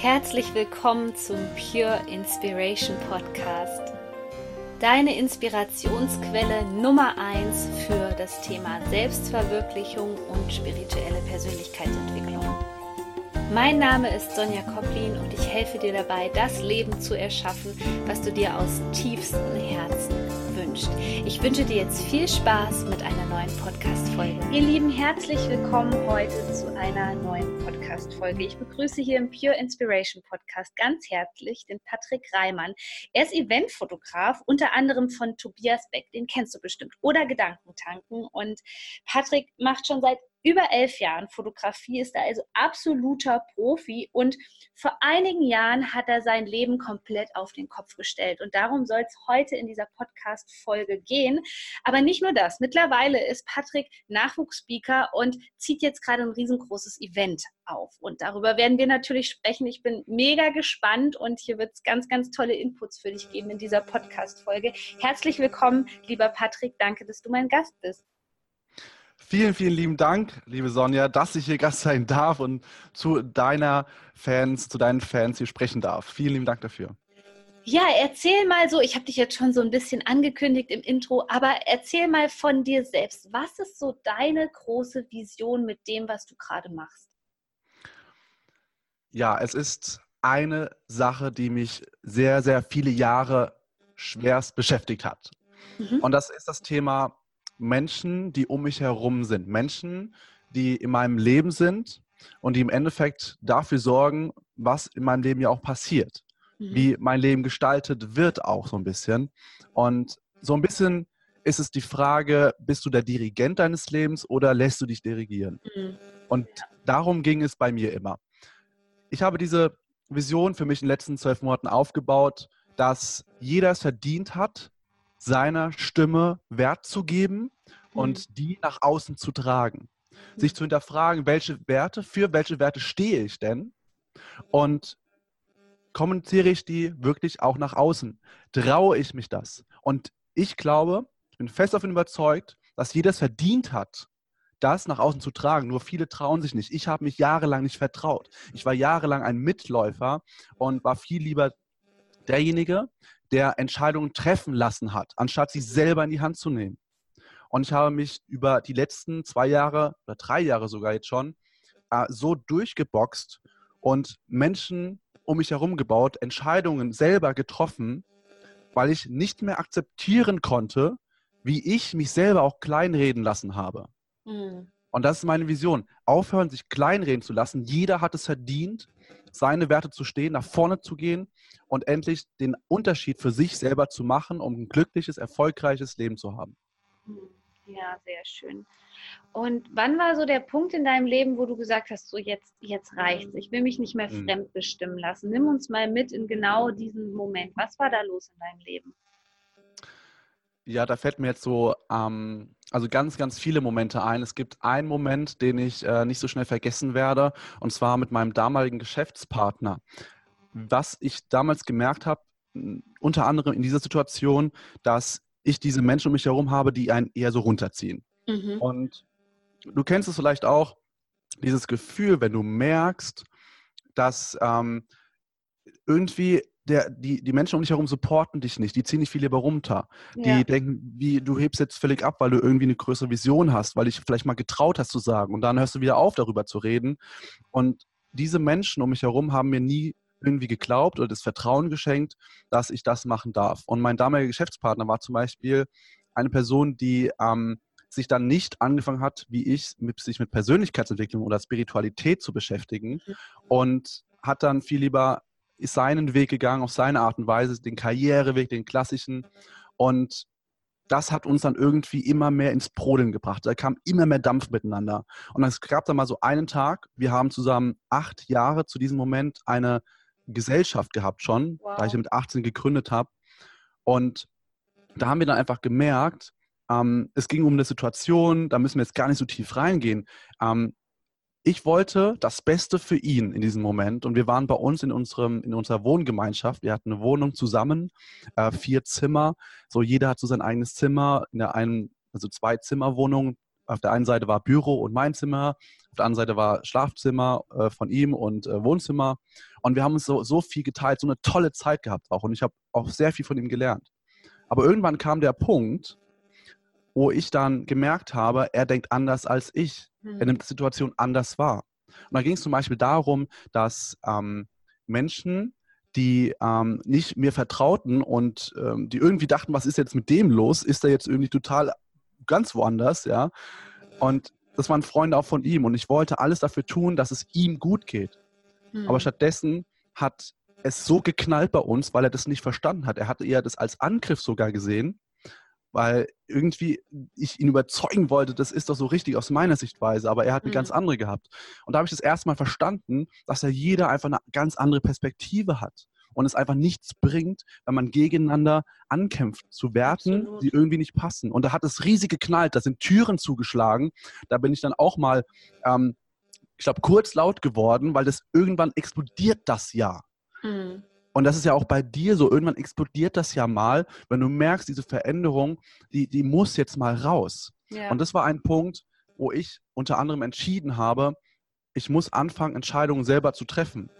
Herzlich willkommen zum Pure Inspiration Podcast. Deine Inspirationsquelle Nummer 1 für das Thema Selbstverwirklichung und spirituelle Persönlichkeitsentwicklung. Mein Name ist Sonja Koplin und ich helfe dir dabei, das Leben zu erschaffen, was du dir aus tiefstem Herzen wünschst. Ich wünsche dir jetzt viel Spaß mit einer neuen Podcast-Folge. Ihr Lieben, herzlich willkommen heute zu einer neuen Podcast-Folge. Ich begrüße hier im Pure Inspiration Podcast ganz herzlich den Patrick Reimann. Er ist Eventfotograf, unter anderem von Tobias Beck, den kennst du bestimmt, oder Gedankentanken. Und Patrick macht schon seit über elf Jahren Fotografie, ist er also absoluter Profi und vor einigen Jahren hat er sein Leben komplett auf den Kopf gestellt. Und darum soll es heute in dieser Podcast-Folge gehen. Aber nicht nur das. Mittlerweile ist Patrick Nachwuchsspeaker und zieht jetzt gerade ein riesengroßes Event auf. Und darüber werden wir natürlich sprechen. Ich bin mega gespannt und hier wird es ganz, ganz tolle Inputs für dich geben in dieser Podcast-Folge. Herzlich willkommen, lieber Patrick. Danke, dass du mein Gast bist. Vielen, vielen lieben Dank, liebe Sonja, dass ich hier Gast sein darf und zu deiner Fans, zu deinen Fans hier sprechen darf. Vielen lieben Dank dafür. Ja, erzähl mal so, ich habe dich jetzt schon so ein bisschen angekündigt im Intro, aber erzähl mal von dir selbst. Was ist so deine große Vision mit dem, was du gerade machst? Ja, es ist eine Sache, die mich sehr, sehr viele Jahre schwerst beschäftigt hat. Mhm. Und das ist das Thema Menschen, die um mich herum sind. Menschen, die in meinem Leben sind und die im Endeffekt dafür sorgen, was in meinem Leben ja auch passiert. Mhm. Wie mein Leben gestaltet wird auch so ein bisschen. Und so ein bisschen ist es die Frage, bist du der Dirigent deines Lebens oder lässt du dich dirigieren? Mhm. Und darum ging es bei mir immer. Ich habe diese Vision für mich in den letzten zwölf Monaten aufgebaut, dass jeder es verdient hat, seiner Stimme Wert zu geben und mhm. die nach außen zu tragen. Sich zu hinterfragen, welche Werte, für welche Werte stehe ich denn? Und kommuniziere ich die wirklich auch nach außen? Traue ich mich das? Und ich glaube, ich bin fest davon überzeugt, dass jeder es verdient hat, das nach außen zu tragen. Nur viele trauen sich nicht. Ich habe mich jahrelang nicht vertraut. Ich war jahrelang ein Mitläufer und war viel lieber derjenige, der Entscheidungen treffen lassen hat, anstatt sie selber in die Hand zu nehmen. Und ich habe mich über die letzten zwei Jahre oder drei Jahre sogar jetzt schon äh, so durchgeboxt und Menschen um mich herum gebaut, Entscheidungen selber getroffen, weil ich nicht mehr akzeptieren konnte, wie ich mich selber auch kleinreden lassen habe. Mhm. Und das ist meine Vision. Aufhören, sich kleinreden zu lassen. Jeder hat es verdient, seine Werte zu stehen, nach vorne zu gehen und endlich den Unterschied für sich selber zu machen, um ein glückliches, erfolgreiches Leben zu haben. Ja, sehr schön. Und wann war so der Punkt in deinem Leben, wo du gesagt hast, so jetzt, jetzt reicht's, ich will mich nicht mehr mhm. fremdbestimmen lassen? Nimm uns mal mit in genau diesen Moment. Was war da los in deinem Leben? Ja, da fällt mir jetzt so, ähm, also ganz, ganz viele Momente ein. Es gibt einen Moment, den ich äh, nicht so schnell vergessen werde, und zwar mit meinem damaligen Geschäftspartner. Was ich damals gemerkt habe, unter anderem in dieser Situation, dass ich diese Menschen um mich herum habe, die einen eher so runterziehen. Mhm. Und du kennst es vielleicht auch, dieses Gefühl, wenn du merkst, dass ähm, irgendwie der, die, die Menschen um dich herum supporten dich nicht, die ziehen dich viel lieber runter. Die ja. denken, wie du hebst jetzt völlig ab, weil du irgendwie eine größere Vision hast, weil dich vielleicht mal getraut hast zu sagen und dann hörst du wieder auf, darüber zu reden. Und diese Menschen um mich herum haben mir nie irgendwie geglaubt oder das Vertrauen geschenkt, dass ich das machen darf. Und mein damaliger Geschäftspartner war zum Beispiel eine Person, die ähm, sich dann nicht angefangen hat, wie ich, mit, sich mit Persönlichkeitsentwicklung oder Spiritualität zu beschäftigen mhm. und hat dann viel lieber ist seinen Weg gegangen, auf seine Art und Weise, den Karriereweg, den klassischen. Und das hat uns dann irgendwie immer mehr ins Brodeln gebracht. Da kam immer mehr Dampf miteinander. Und es gab dann mal so einen Tag, wir haben zusammen acht Jahre zu diesem Moment eine Gesellschaft gehabt schon, wow. da ich mit 18 gegründet habe. Und da haben wir dann einfach gemerkt, ähm, es ging um eine Situation, da müssen wir jetzt gar nicht so tief reingehen. Ähm, ich wollte das Beste für ihn in diesem Moment und wir waren bei uns in, unserem, in unserer Wohngemeinschaft. Wir hatten eine Wohnung zusammen, äh, vier Zimmer. So jeder hat so sein eigenes Zimmer in der einen, also zwei Zimmerwohnung auf der einen Seite war Büro und mein Zimmer, auf der anderen Seite war Schlafzimmer äh, von ihm und äh, Wohnzimmer. Und wir haben uns so, so viel geteilt, so eine tolle Zeit gehabt auch. Und ich habe auch sehr viel von ihm gelernt. Aber irgendwann kam der Punkt, wo ich dann gemerkt habe, er denkt anders als ich. Mhm. Er hm. nimmt die Situation anders wahr. Und da ging es zum Beispiel darum, dass ähm, Menschen die ähm, nicht mir vertrauten und ähm, die irgendwie dachten, was ist jetzt mit dem los? Ist er jetzt irgendwie total ganz woanders, ja? Und das waren Freunde auch von ihm und ich wollte alles dafür tun, dass es ihm gut geht. Mhm. Aber stattdessen hat es so geknallt bei uns, weil er das nicht verstanden hat. Er hatte eher das als Angriff sogar gesehen, weil irgendwie ich ihn überzeugen wollte, das ist doch so richtig aus meiner Sichtweise, aber er hat eine mhm. ganz andere gehabt. Und da habe ich das erste Mal verstanden, dass ja jeder einfach eine ganz andere Perspektive hat und es einfach nichts bringt, wenn man gegeneinander ankämpft, zu Werten, Absolut. die irgendwie nicht passen. Und da hat es riesig geknallt, da sind Türen zugeschlagen. Da bin ich dann auch mal, ähm, ich glaube, kurz laut geworden, weil das irgendwann explodiert das ja. Mhm. Und das ist ja auch bei dir so, irgendwann explodiert das ja mal, wenn du merkst, diese Veränderung, die, die muss jetzt mal raus. Ja. Und das war ein Punkt, wo ich unter anderem entschieden habe, ich muss anfangen, Entscheidungen selber zu treffen.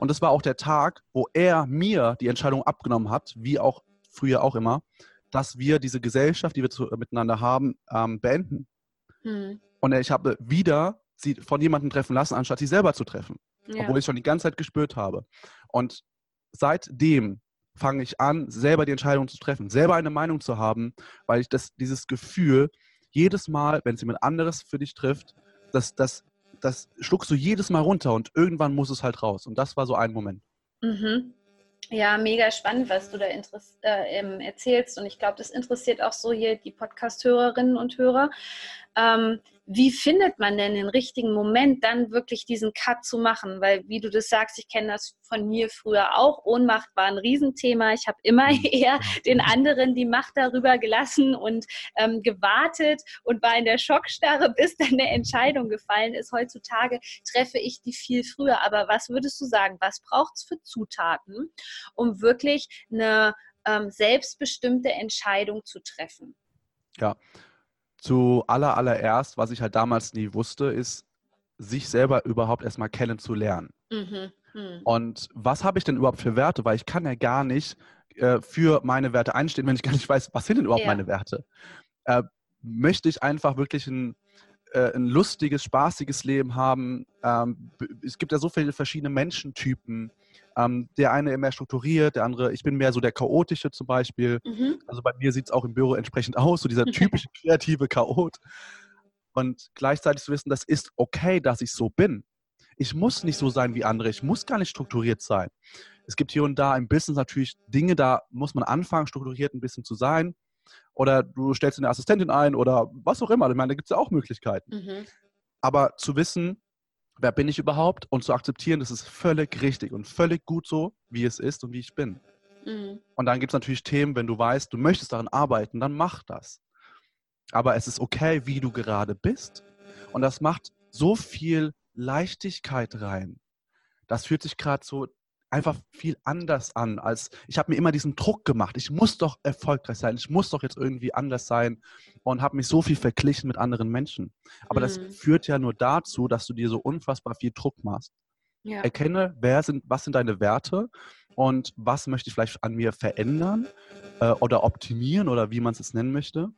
Und das war auch der Tag, wo er mir die Entscheidung abgenommen hat, wie auch früher auch immer, dass wir diese Gesellschaft, die wir zu, miteinander haben, ähm, beenden. Hm. Und ich habe wieder sie von jemandem treffen lassen, anstatt sie selber zu treffen. Ja. Obwohl ich schon die ganze Zeit gespürt habe. Und seitdem fange ich an, selber die Entscheidung zu treffen, selber eine Meinung zu haben, weil ich das, dieses Gefühl jedes Mal, wenn es jemand anderes für dich trifft, das, das, das schluckst du jedes Mal runter und irgendwann muss es halt raus. Und das war so ein Moment. Mhm. Ja, mega spannend, was du da äh, ähm, erzählst. Und ich glaube, das interessiert auch so hier die Podcast-Hörerinnen und Hörer. Ähm, wie findet man denn den richtigen Moment, dann wirklich diesen Cut zu machen? Weil, wie du das sagst, ich kenne das von mir früher auch. Ohnmacht war ein Riesenthema. Ich habe immer mhm. eher den anderen die Macht darüber gelassen und ähm, gewartet und war in der Schockstarre, bis dann eine Entscheidung gefallen ist. Heutzutage treffe ich die viel früher. Aber was würdest du sagen? Was braucht es für Zutaten, um wirklich eine ähm, selbstbestimmte Entscheidung zu treffen? Ja, zu aller, allererst, was ich halt damals nie wusste, ist, sich selber überhaupt erstmal kennenzulernen. Mhm. Mhm. Und was habe ich denn überhaupt für Werte? Weil ich kann ja gar nicht äh, für meine Werte einstehen, wenn ich gar nicht weiß, was sind denn überhaupt ja. meine Werte. Äh, möchte ich einfach wirklich ein, äh, ein lustiges, spaßiges Leben haben? Ähm, es gibt ja so viele verschiedene Menschentypen. Ähm, der eine mehr strukturiert, der andere, ich bin mehr so der chaotische zum Beispiel. Mhm. Also bei mir sieht es auch im Büro entsprechend aus, so dieser typische kreative Chaot. Und gleichzeitig zu wissen, das ist okay, dass ich so bin. Ich muss nicht so sein wie andere, ich muss gar nicht strukturiert sein. Es gibt hier und da im Business natürlich Dinge, da muss man anfangen, strukturiert ein bisschen zu sein. Oder du stellst eine Assistentin ein oder was auch immer. Ich meine, da gibt es ja auch Möglichkeiten. Mhm. Aber zu wissen, wer bin ich überhaupt und zu akzeptieren, das ist völlig richtig und völlig gut so, wie es ist und wie ich bin. Mhm. Und dann gibt es natürlich Themen, wenn du weißt, du möchtest daran arbeiten, dann mach das. Aber es ist okay, wie du gerade bist. Und das macht so viel Leichtigkeit rein. Das fühlt sich gerade so einfach viel anders an, als ich habe mir immer diesen Druck gemacht. Ich muss doch erfolgreich sein, ich muss doch jetzt irgendwie anders sein und habe mich so viel verglichen mit anderen Menschen. Aber mhm. das führt ja nur dazu, dass du dir so unfassbar viel Druck machst. Ja. Erkenne, wer sind, was sind deine Werte und was möchte ich vielleicht an mir verändern äh, oder optimieren oder wie man es jetzt nennen möchte.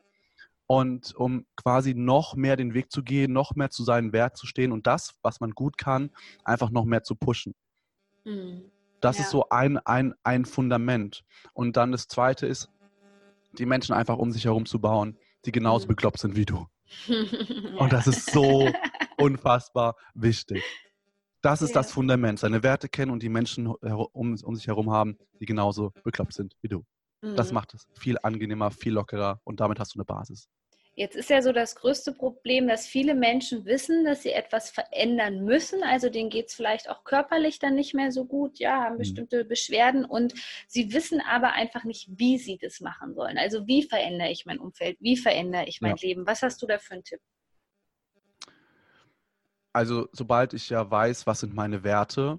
Und um quasi noch mehr den Weg zu gehen, noch mehr zu seinen Wert zu stehen und das, was man gut kann, einfach noch mehr zu pushen. Mhm. Das ja. ist so ein, ein, ein Fundament. Und dann das Zweite ist, die Menschen einfach um sich herum zu bauen, die genauso mhm. bekloppt sind wie du. Und das ist so unfassbar wichtig. Das ist ja. das Fundament, seine Werte kennen und die Menschen um, um sich herum haben, die genauso bekloppt sind wie du. Mhm. Das macht es viel angenehmer, viel lockerer und damit hast du eine Basis. Jetzt ist ja so das größte Problem, dass viele Menschen wissen, dass sie etwas verändern müssen. Also denen geht es vielleicht auch körperlich dann nicht mehr so gut, ja, haben mhm. bestimmte Beschwerden und sie wissen aber einfach nicht, wie sie das machen sollen. Also wie verändere ich mein Umfeld? Wie verändere ich mein ja. Leben? Was hast du da für einen Tipp? Also sobald ich ja weiß, was sind meine Werte,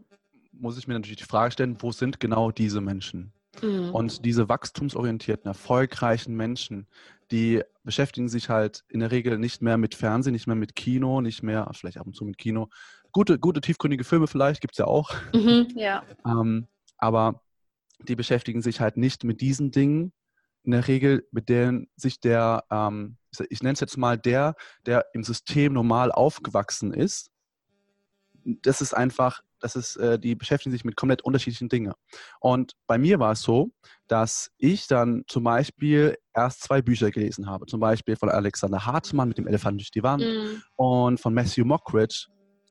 muss ich mir natürlich die Frage stellen, wo sind genau diese Menschen? Mhm. Und diese wachstumsorientierten, erfolgreichen Menschen, die beschäftigen sich halt in der Regel nicht mehr mit Fernsehen, nicht mehr mit Kino, nicht mehr, vielleicht ab und zu mit Kino. Gute, gute tiefgründige Filme vielleicht, gibt es ja auch. Mhm, ja. ähm, aber die beschäftigen sich halt nicht mit diesen Dingen, in der Regel, mit denen sich der, ähm, ich nenne es jetzt mal der, der im System normal aufgewachsen ist. Das ist einfach, das ist, äh, die beschäftigen sich mit komplett unterschiedlichen Dingen. Und bei mir war es so, dass ich dann zum Beispiel erst zwei Bücher gelesen habe. Zum Beispiel von Alexander Hartmann mit dem Elefant durch die Wand mm. und von Matthew Mockridge,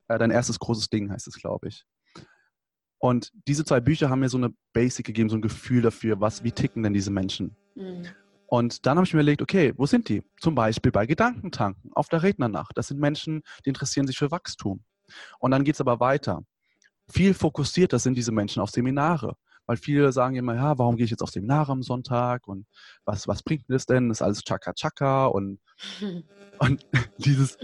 äh, Dein erstes großes Ding heißt es, glaube ich. Und diese zwei Bücher haben mir so eine Basic gegeben, so ein Gefühl dafür, was, wie ticken denn diese Menschen. Mhm. Und dann habe ich mir überlegt, okay, wo sind die? Zum Beispiel bei Gedankentanken, auf der Rednernacht. Das sind Menschen, die interessieren sich für Wachstum. Und dann geht es aber weiter. Viel fokussierter sind diese Menschen auf Seminare. Weil viele sagen immer, ja, warum gehe ich jetzt auf Seminare am Sonntag und was, was bringt mir das denn? Das ist alles Chaka-Chaka und, und dieses,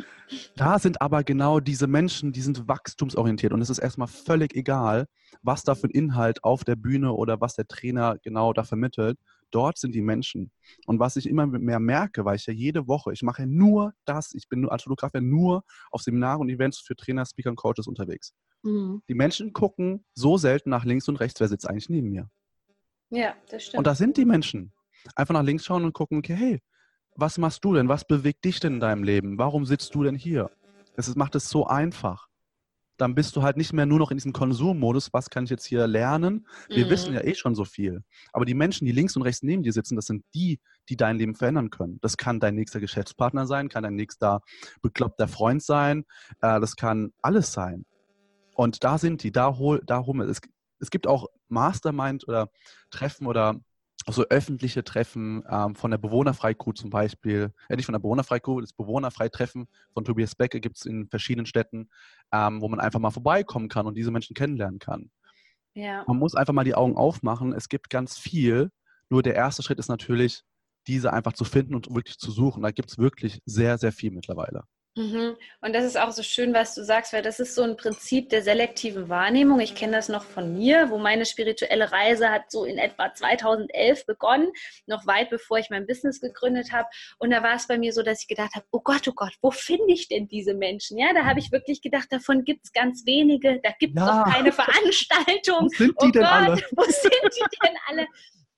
da sind aber genau diese Menschen, die sind wachstumsorientiert und es ist erstmal völlig egal, was da für ein Inhalt auf der Bühne oder was der Trainer genau da vermittelt. Dort sind die Menschen. Und was ich immer mehr merke, weil ich ja jede Woche, ich mache ja nur das, ich bin als Fotograf ja nur auf Seminare und Events für Trainer, Speaker und Coaches unterwegs. Mhm. Die Menschen gucken so selten nach links und rechts, wer sitzt eigentlich neben mir. Ja, das stimmt. Und da sind die Menschen. Einfach nach links schauen und gucken, okay, hey, was machst du denn? Was bewegt dich denn in deinem Leben? Warum sitzt du denn hier? Das macht es so einfach. Dann bist du halt nicht mehr nur noch in diesem Konsummodus, was kann ich jetzt hier lernen? Wir mhm. wissen ja eh schon so viel. Aber die Menschen, die links und rechts neben dir sitzen, das sind die, die dein Leben verändern können. Das kann dein nächster Geschäftspartner sein, kann dein nächster bekloppter Freund sein, äh, das kann alles sein. Und da sind die, da hol, da wir. Es, es gibt auch Mastermind oder Treffen oder so öffentliche Treffen ähm, von der Bewohnerfreikrew zum Beispiel, äh, nicht von der Bewohnerfreikrew, das Bewohnerfreitreffen von Tobias Becke gibt es in verschiedenen Städten, ähm, wo man einfach mal vorbeikommen kann und diese Menschen kennenlernen kann. Ja. Man muss einfach mal die Augen aufmachen. Es gibt ganz viel, nur der erste Schritt ist natürlich, diese einfach zu finden und wirklich zu suchen. Da gibt es wirklich sehr, sehr viel mittlerweile. Mhm. Und das ist auch so schön, was du sagst, weil das ist so ein Prinzip der selektiven Wahrnehmung. Ich kenne das noch von mir, wo meine spirituelle Reise hat so in etwa 2011 begonnen, noch weit bevor ich mein Business gegründet habe. Und da war es bei mir so, dass ich gedacht habe, oh Gott, oh Gott, wo finde ich denn diese Menschen? Ja, da habe ich wirklich gedacht, davon gibt es ganz wenige, da gibt es ja. doch keine Veranstaltung. wo sind die oh denn Gott, alle? Wo sind die denn alle?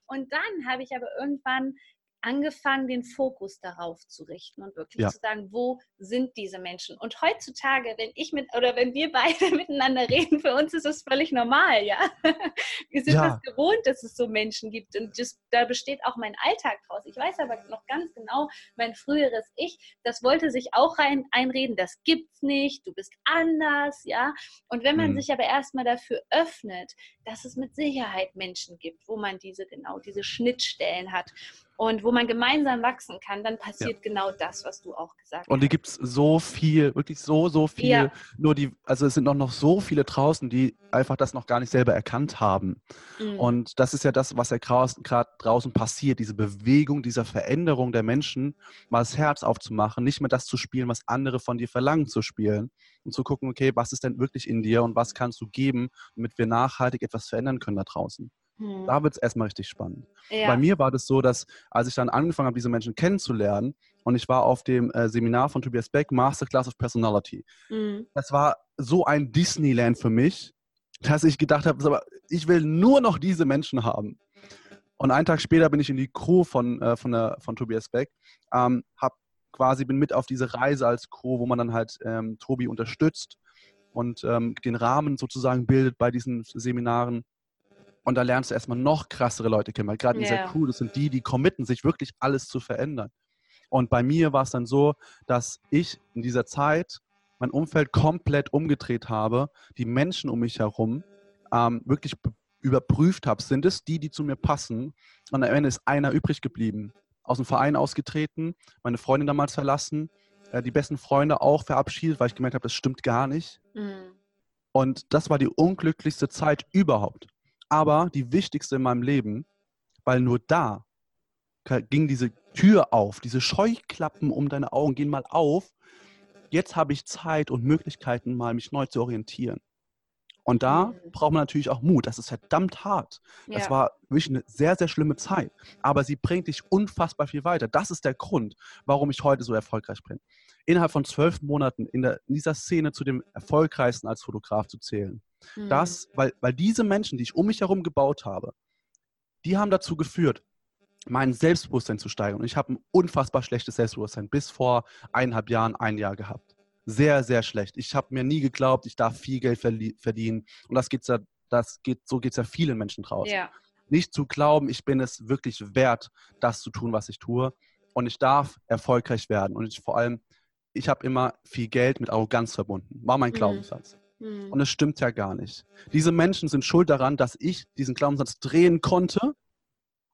Und dann habe ich aber irgendwann angefangen, den Fokus darauf zu richten und wirklich ja. zu sagen, wo sind diese Menschen? Und heutzutage, wenn ich mit oder wenn wir beide miteinander reden, für uns ist das völlig normal, ja. Wir sind ja. das gewohnt, dass es so Menschen gibt und das, da besteht auch mein Alltag draus. Ich weiß aber noch ganz genau, mein früheres Ich, das wollte sich auch rein, einreden, das gibt's nicht, du bist anders, ja. Und wenn man mhm. sich aber erstmal dafür öffnet, dass es mit Sicherheit Menschen gibt, wo man diese genau diese Schnittstellen hat und wo man gemeinsam wachsen kann, dann passiert ja. genau das, was du auch gesagt hast. Und die gibt es so viel, wirklich so, so viel. Ja. Nur die, also es sind noch, noch so viele draußen, die einfach das noch gar nicht selber erkannt haben. Mhm. Und das ist ja das, was ja gerade draußen passiert, diese Bewegung, dieser Veränderung der Menschen, mal das Herz aufzumachen, nicht mehr das zu spielen, was andere von dir verlangen zu spielen und zu gucken, okay, was ist denn wirklich in dir und was kannst du geben, damit wir nachhaltig etwas verändern können da draußen. Hm. Da wird es erstmal richtig spannend. Ja. Bei mir war das so, dass als ich dann angefangen habe, diese Menschen kennenzulernen und ich war auf dem äh, Seminar von Tobias Beck, Masterclass of Personality. Mhm. Das war so ein Disneyland für mich, dass ich gedacht habe, ich will nur noch diese Menschen haben. Und einen Tag später bin ich in die Crew von, äh, von, der, von Tobias Beck, ähm, hab quasi bin mit auf diese Reise als Crew, wo man dann halt ähm, Tobi unterstützt und ähm, den Rahmen sozusagen bildet bei diesen Seminaren. Und da lernst du erstmal noch krassere Leute kennen, weil gerade in yeah. dieser Crew, das sind die, die committen, sich wirklich alles zu verändern. Und bei mir war es dann so, dass ich in dieser Zeit mein Umfeld komplett umgedreht habe, die Menschen um mich herum ähm, wirklich überprüft habe, sind es die, die zu mir passen? Und am Ende ist einer übrig geblieben, aus dem Verein ausgetreten, meine Freundin damals verlassen, äh, die besten Freunde auch verabschiedet, weil ich gemerkt habe, das stimmt gar nicht. Mhm. Und das war die unglücklichste Zeit überhaupt aber die wichtigste in meinem Leben, weil nur da ging diese Tür auf, diese Scheuklappen um deine Augen gehen mal auf. Jetzt habe ich Zeit und Möglichkeiten, mal mich neu zu orientieren. Und da mhm. braucht man natürlich auch Mut. Das ist verdammt hart. Ja. Das war wirklich eine sehr, sehr schlimme Zeit. Aber sie bringt dich unfassbar viel weiter. Das ist der Grund, warum ich heute so erfolgreich bin. Innerhalb von zwölf Monaten in, der, in dieser Szene zu dem erfolgreichsten als Fotograf zu zählen. Mhm. Das, weil, weil diese Menschen, die ich um mich herum gebaut habe, die haben dazu geführt, mein Selbstbewusstsein zu steigern. Und ich habe ein unfassbar schlechtes Selbstbewusstsein bis vor eineinhalb Jahren, ein Jahr gehabt sehr, sehr schlecht. Ich habe mir nie geglaubt, ich darf viel Geld verdienen. Und das geht's ja, das geht, so geht es ja vielen Menschen draußen. Ja. Nicht zu glauben, ich bin es wirklich wert, das zu tun, was ich tue. Und ich darf erfolgreich werden. Und ich, vor allem, ich habe immer viel Geld mit Arroganz verbunden. War mein mhm. Glaubenssatz. Mhm. Und es stimmt ja gar nicht. Diese Menschen sind schuld daran, dass ich diesen Glaubenssatz drehen konnte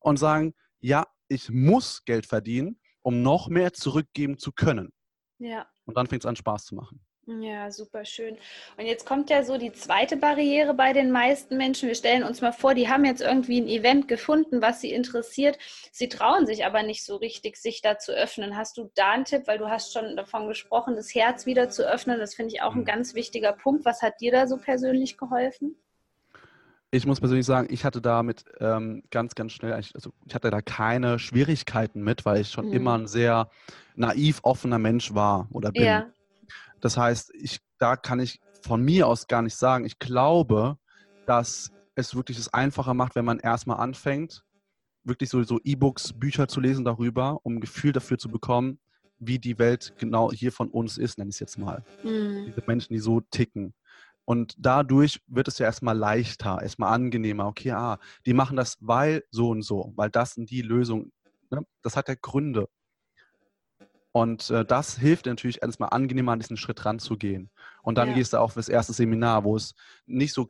und sagen, ja, ich muss Geld verdienen, um noch mehr zurückgeben zu können. Ja. Und dann fängt es an, Spaß zu machen. Ja, super schön. Und jetzt kommt ja so die zweite Barriere bei den meisten Menschen. Wir stellen uns mal vor, die haben jetzt irgendwie ein Event gefunden, was sie interessiert. Sie trauen sich aber nicht so richtig, sich da zu öffnen. Hast du da einen Tipp, weil du hast schon davon gesprochen, das Herz wieder zu öffnen? Das finde ich auch ein mhm. ganz wichtiger Punkt. Was hat dir da so persönlich geholfen? Ich muss persönlich sagen, ich hatte damit ähm, ganz, ganz schnell, also ich hatte da keine Schwierigkeiten mit, weil ich schon mhm. immer ein sehr naiv offener Mensch war oder bin. Ja. Das heißt, ich, da kann ich von mir aus gar nicht sagen. Ich glaube, dass es wirklich es einfacher macht, wenn man erstmal anfängt, wirklich so, so E-Books, Bücher zu lesen darüber, um ein Gefühl dafür zu bekommen, wie die Welt genau hier von uns ist, nenne ich es jetzt mal. Mhm. Diese Menschen, die so ticken. Und dadurch wird es ja erstmal leichter, erstmal angenehmer. Okay, ah, die machen das, weil so und so, weil das sind die Lösungen. Ne? Das hat ja Gründe. Und äh, das hilft natürlich erstmal angenehmer an diesen Schritt ranzugehen. Und dann ja. gehst du auch fürs erste Seminar, wo es nicht so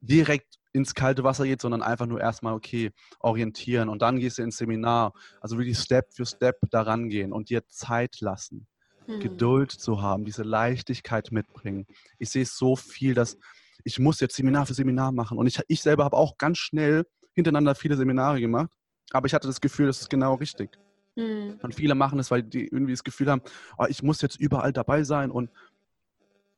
direkt ins kalte Wasser geht, sondern einfach nur erstmal, okay, orientieren. Und dann gehst du ins Seminar. Also wirklich Step für Step daran gehen und dir Zeit lassen hm. Geduld zu haben, diese Leichtigkeit mitbringen. Ich sehe so viel, dass ich muss jetzt Seminar für Seminar machen. Und ich, ich selber habe auch ganz schnell hintereinander viele Seminare gemacht. Aber ich hatte das Gefühl, das ist genau richtig. Hm. Und viele machen es, weil die irgendwie das Gefühl haben, oh, ich muss jetzt überall dabei sein und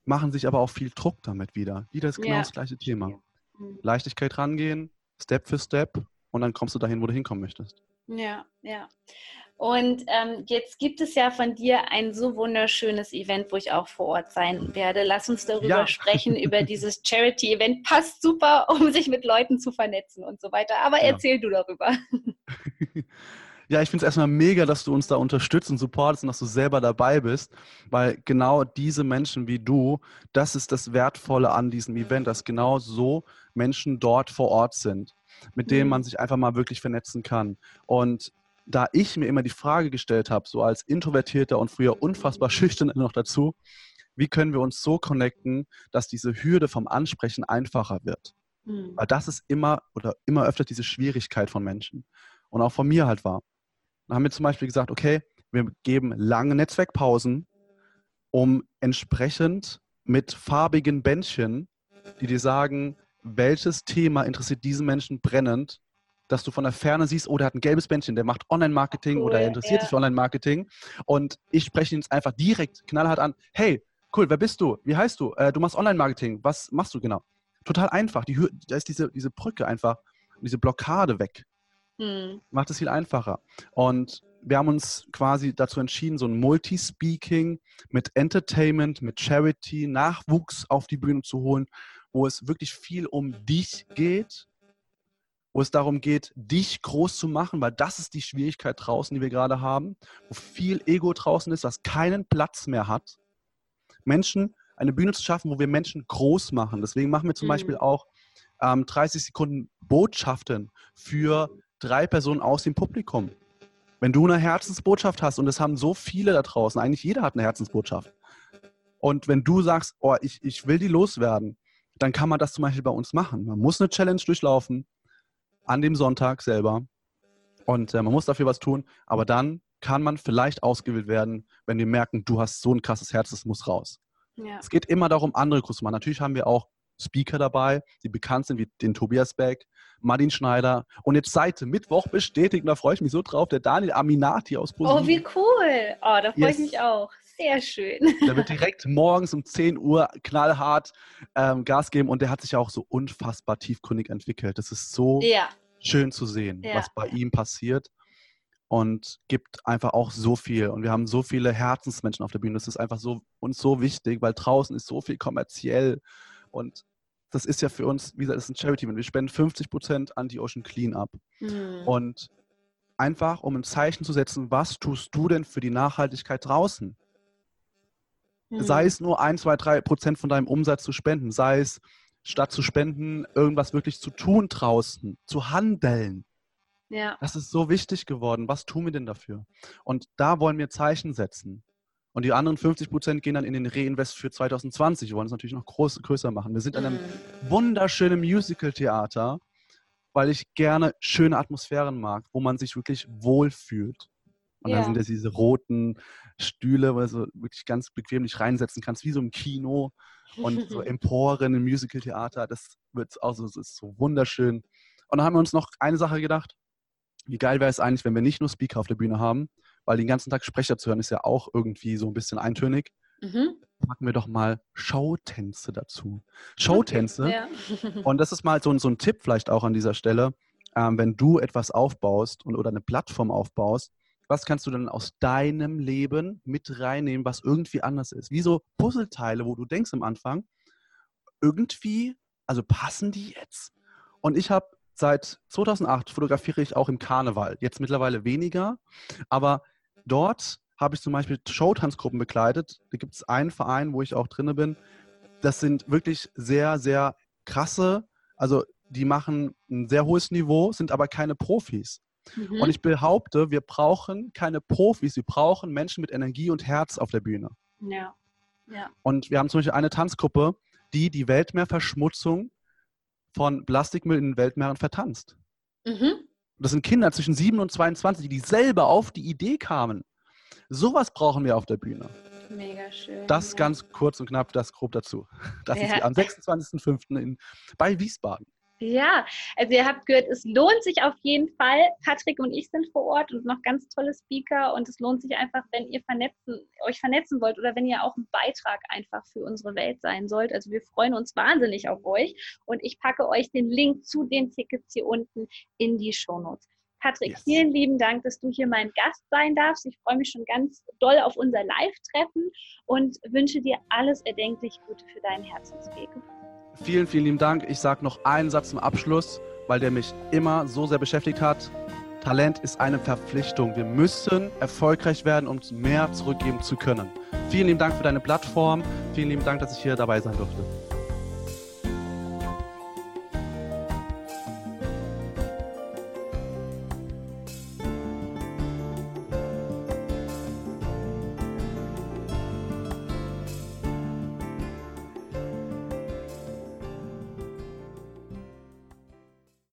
machen sich aber auch viel Druck damit wieder. Wieder ist genau ja. das gleiche Thema. Hm. Leichtigkeit rangehen, Step für Step und dann kommst du dahin, wo du hinkommen möchtest. Ja, ja. Und ähm, jetzt gibt es ja von dir ein so wunderschönes Event, wo ich auch vor Ort sein werde. Lass uns darüber ja. sprechen, über dieses Charity-Event. Passt super, um sich mit Leuten zu vernetzen und so weiter. Aber ja. erzähl du darüber. Ja, ich finde es erstmal mega, dass du uns da unterstützt und supportest und dass du selber dabei bist, weil genau diese Menschen wie du, das ist das Wertvolle an diesem Event, dass genau so Menschen dort vor Ort sind, mit denen mhm. man sich einfach mal wirklich vernetzen kann. Und da ich mir immer die Frage gestellt habe, so als Introvertierter und früher unfassbar schüchtern noch dazu, wie können wir uns so connecten, dass diese Hürde vom Ansprechen einfacher wird? Mhm. Weil das ist immer oder immer öfter diese Schwierigkeit von Menschen und auch von mir halt war. Dann haben wir zum Beispiel gesagt, okay, wir geben lange Netzwerkpausen, um entsprechend mit farbigen Bändchen, die dir sagen, welches Thema interessiert diesen Menschen brennend, dass du von der Ferne siehst, oh, der hat ein gelbes Bändchen, der macht Online-Marketing cool, oder er interessiert ja. sich für Online-Marketing. Und ich spreche ihn jetzt einfach direkt knallhart an. Hey, cool, wer bist du? Wie heißt du? Äh, du machst Online-Marketing. Was machst du genau? Total einfach. Die, da ist diese, diese Brücke einfach, diese Blockade weg. Hm. Macht es viel einfacher. Und wir haben uns quasi dazu entschieden, so ein Multispeaking mit Entertainment, mit Charity, Nachwuchs auf die Bühne zu holen, wo es wirklich viel um dich geht wo es darum geht, dich groß zu machen, weil das ist die Schwierigkeit draußen, die wir gerade haben, wo viel Ego draußen ist, was keinen Platz mehr hat. Menschen, eine Bühne zu schaffen, wo wir Menschen groß machen. Deswegen machen wir zum mhm. Beispiel auch ähm, 30 Sekunden Botschaften für drei Personen aus dem Publikum. Wenn du eine Herzensbotschaft hast, und das haben so viele da draußen, eigentlich jeder hat eine Herzensbotschaft. Und wenn du sagst, oh, ich, ich will die loswerden, dann kann man das zum Beispiel bei uns machen. Man muss eine Challenge durchlaufen, an dem Sonntag selber. Und äh, man muss dafür was tun, aber dann kann man vielleicht ausgewählt werden, wenn wir merken, du hast so ein krasses Herz, das muss raus. Ja. Es geht immer darum, andere groß zu machen. Natürlich haben wir auch Speaker dabei, die bekannt sind, wie den Tobias Beck, Martin Schneider. Und jetzt seit Mittwoch bestätigt, da freue ich mich so drauf, der Daniel Aminati aus Posen. Oh, wie cool. Oh, da freue yes. ich mich auch. Sehr schön. Der wird direkt morgens um 10 Uhr knallhart ähm, Gas geben und der hat sich auch so unfassbar tiefgründig entwickelt. Das ist so ja. schön zu sehen, ja. was bei ihm passiert und gibt einfach auch so viel. Und wir haben so viele Herzensmenschen auf der Bühne. Das ist einfach so uns so wichtig, weil draußen ist so viel kommerziell und das ist ja für uns, wie gesagt, das ist ein Charity-Event. Wir spenden 50 Prozent an die Ocean Cleanup. Mhm. Und einfach, um ein Zeichen zu setzen, was tust du denn für die Nachhaltigkeit draußen? Mhm. Sei es nur 1, 2, 3 Prozent von deinem Umsatz zu spenden, sei es statt zu spenden, irgendwas wirklich zu tun draußen, zu handeln. Ja. Das ist so wichtig geworden. Was tun wir denn dafür? Und da wollen wir Zeichen setzen. Und die anderen 50 Prozent gehen dann in den Reinvest für 2020. Wir wollen es natürlich noch groß, größer machen. Wir sind in einem mhm. wunderschönen Musical-Theater, weil ich gerne schöne Atmosphären mag, wo man sich wirklich wohlfühlt. Und ja. dann sind das diese roten Stühle, wo du wirklich ganz bequem dich reinsetzen kannst, wie so im Kino. Und so Emporen im Musical-Theater. Das wird auch so, das ist so wunderschön. Und dann haben wir uns noch eine Sache gedacht. Wie geil wäre es eigentlich, wenn wir nicht nur Speaker auf der Bühne haben, weil den ganzen Tag Sprecher zu hören ist ja auch irgendwie so ein bisschen eintönig. Mhm. Packen wir doch mal Showtänze dazu. Showtänze. Okay, ja. und das ist mal so, so, ein Tipp vielleicht auch an dieser Stelle. Ähm, wenn du etwas aufbaust und, oder eine Plattform aufbaust, was kannst du dann aus deinem Leben mit reinnehmen, was irgendwie anders ist? Wie so Puzzleteile, wo du denkst am Anfang, irgendwie, also passen die jetzt? Und ich habe seit 2008 fotografiere ich auch im Karneval. Jetzt mittlerweile weniger, aber dort habe ich zum Beispiel Showtanzgruppen begleitet. Da gibt es einen Verein, wo ich auch drinne bin. Das sind wirklich sehr, sehr krasse, also die machen ein sehr hohes Niveau, sind aber keine Profis. Mhm. Und ich behaupte, wir brauchen keine Profis, wir brauchen Menschen mit Energie und Herz auf der Bühne. Ja. ja. Und wir haben zum Beispiel eine Tanzgruppe, die die Weltmeerverschmutzung von Plastikmüll in den Weltmeeren vertanzt. Mhm. Das sind Kinder zwischen 7 und 22, die selber auf die Idee kamen. Sowas brauchen wir auf der Bühne. Mega schön. Das ja. ganz kurz und knapp, das grob dazu. Das ja. ist am 26.05. bei Wiesbaden. Ja, also ihr habt gehört, es lohnt sich auf jeden Fall. Patrick und ich sind vor Ort und noch ganz tolle Speaker und es lohnt sich einfach, wenn ihr vernetzen, euch vernetzen wollt oder wenn ihr auch ein Beitrag einfach für unsere Welt sein sollt. Also wir freuen uns wahnsinnig auf euch und ich packe euch den Link zu den Tickets hier unten in die Shownotes. Patrick, yes. vielen lieben Dank, dass du hier mein Gast sein darfst. Ich freue mich schon ganz doll auf unser Live-Treffen und wünsche dir alles erdenklich Gute für deinen Herzensweg. Vielen, vielen lieben Dank. Ich sage noch einen Satz zum Abschluss, weil der mich immer so sehr beschäftigt hat. Talent ist eine Verpflichtung. Wir müssen erfolgreich werden, um mehr zurückgeben zu können. Vielen lieben Dank für deine Plattform. Vielen lieben Dank, dass ich hier dabei sein durfte.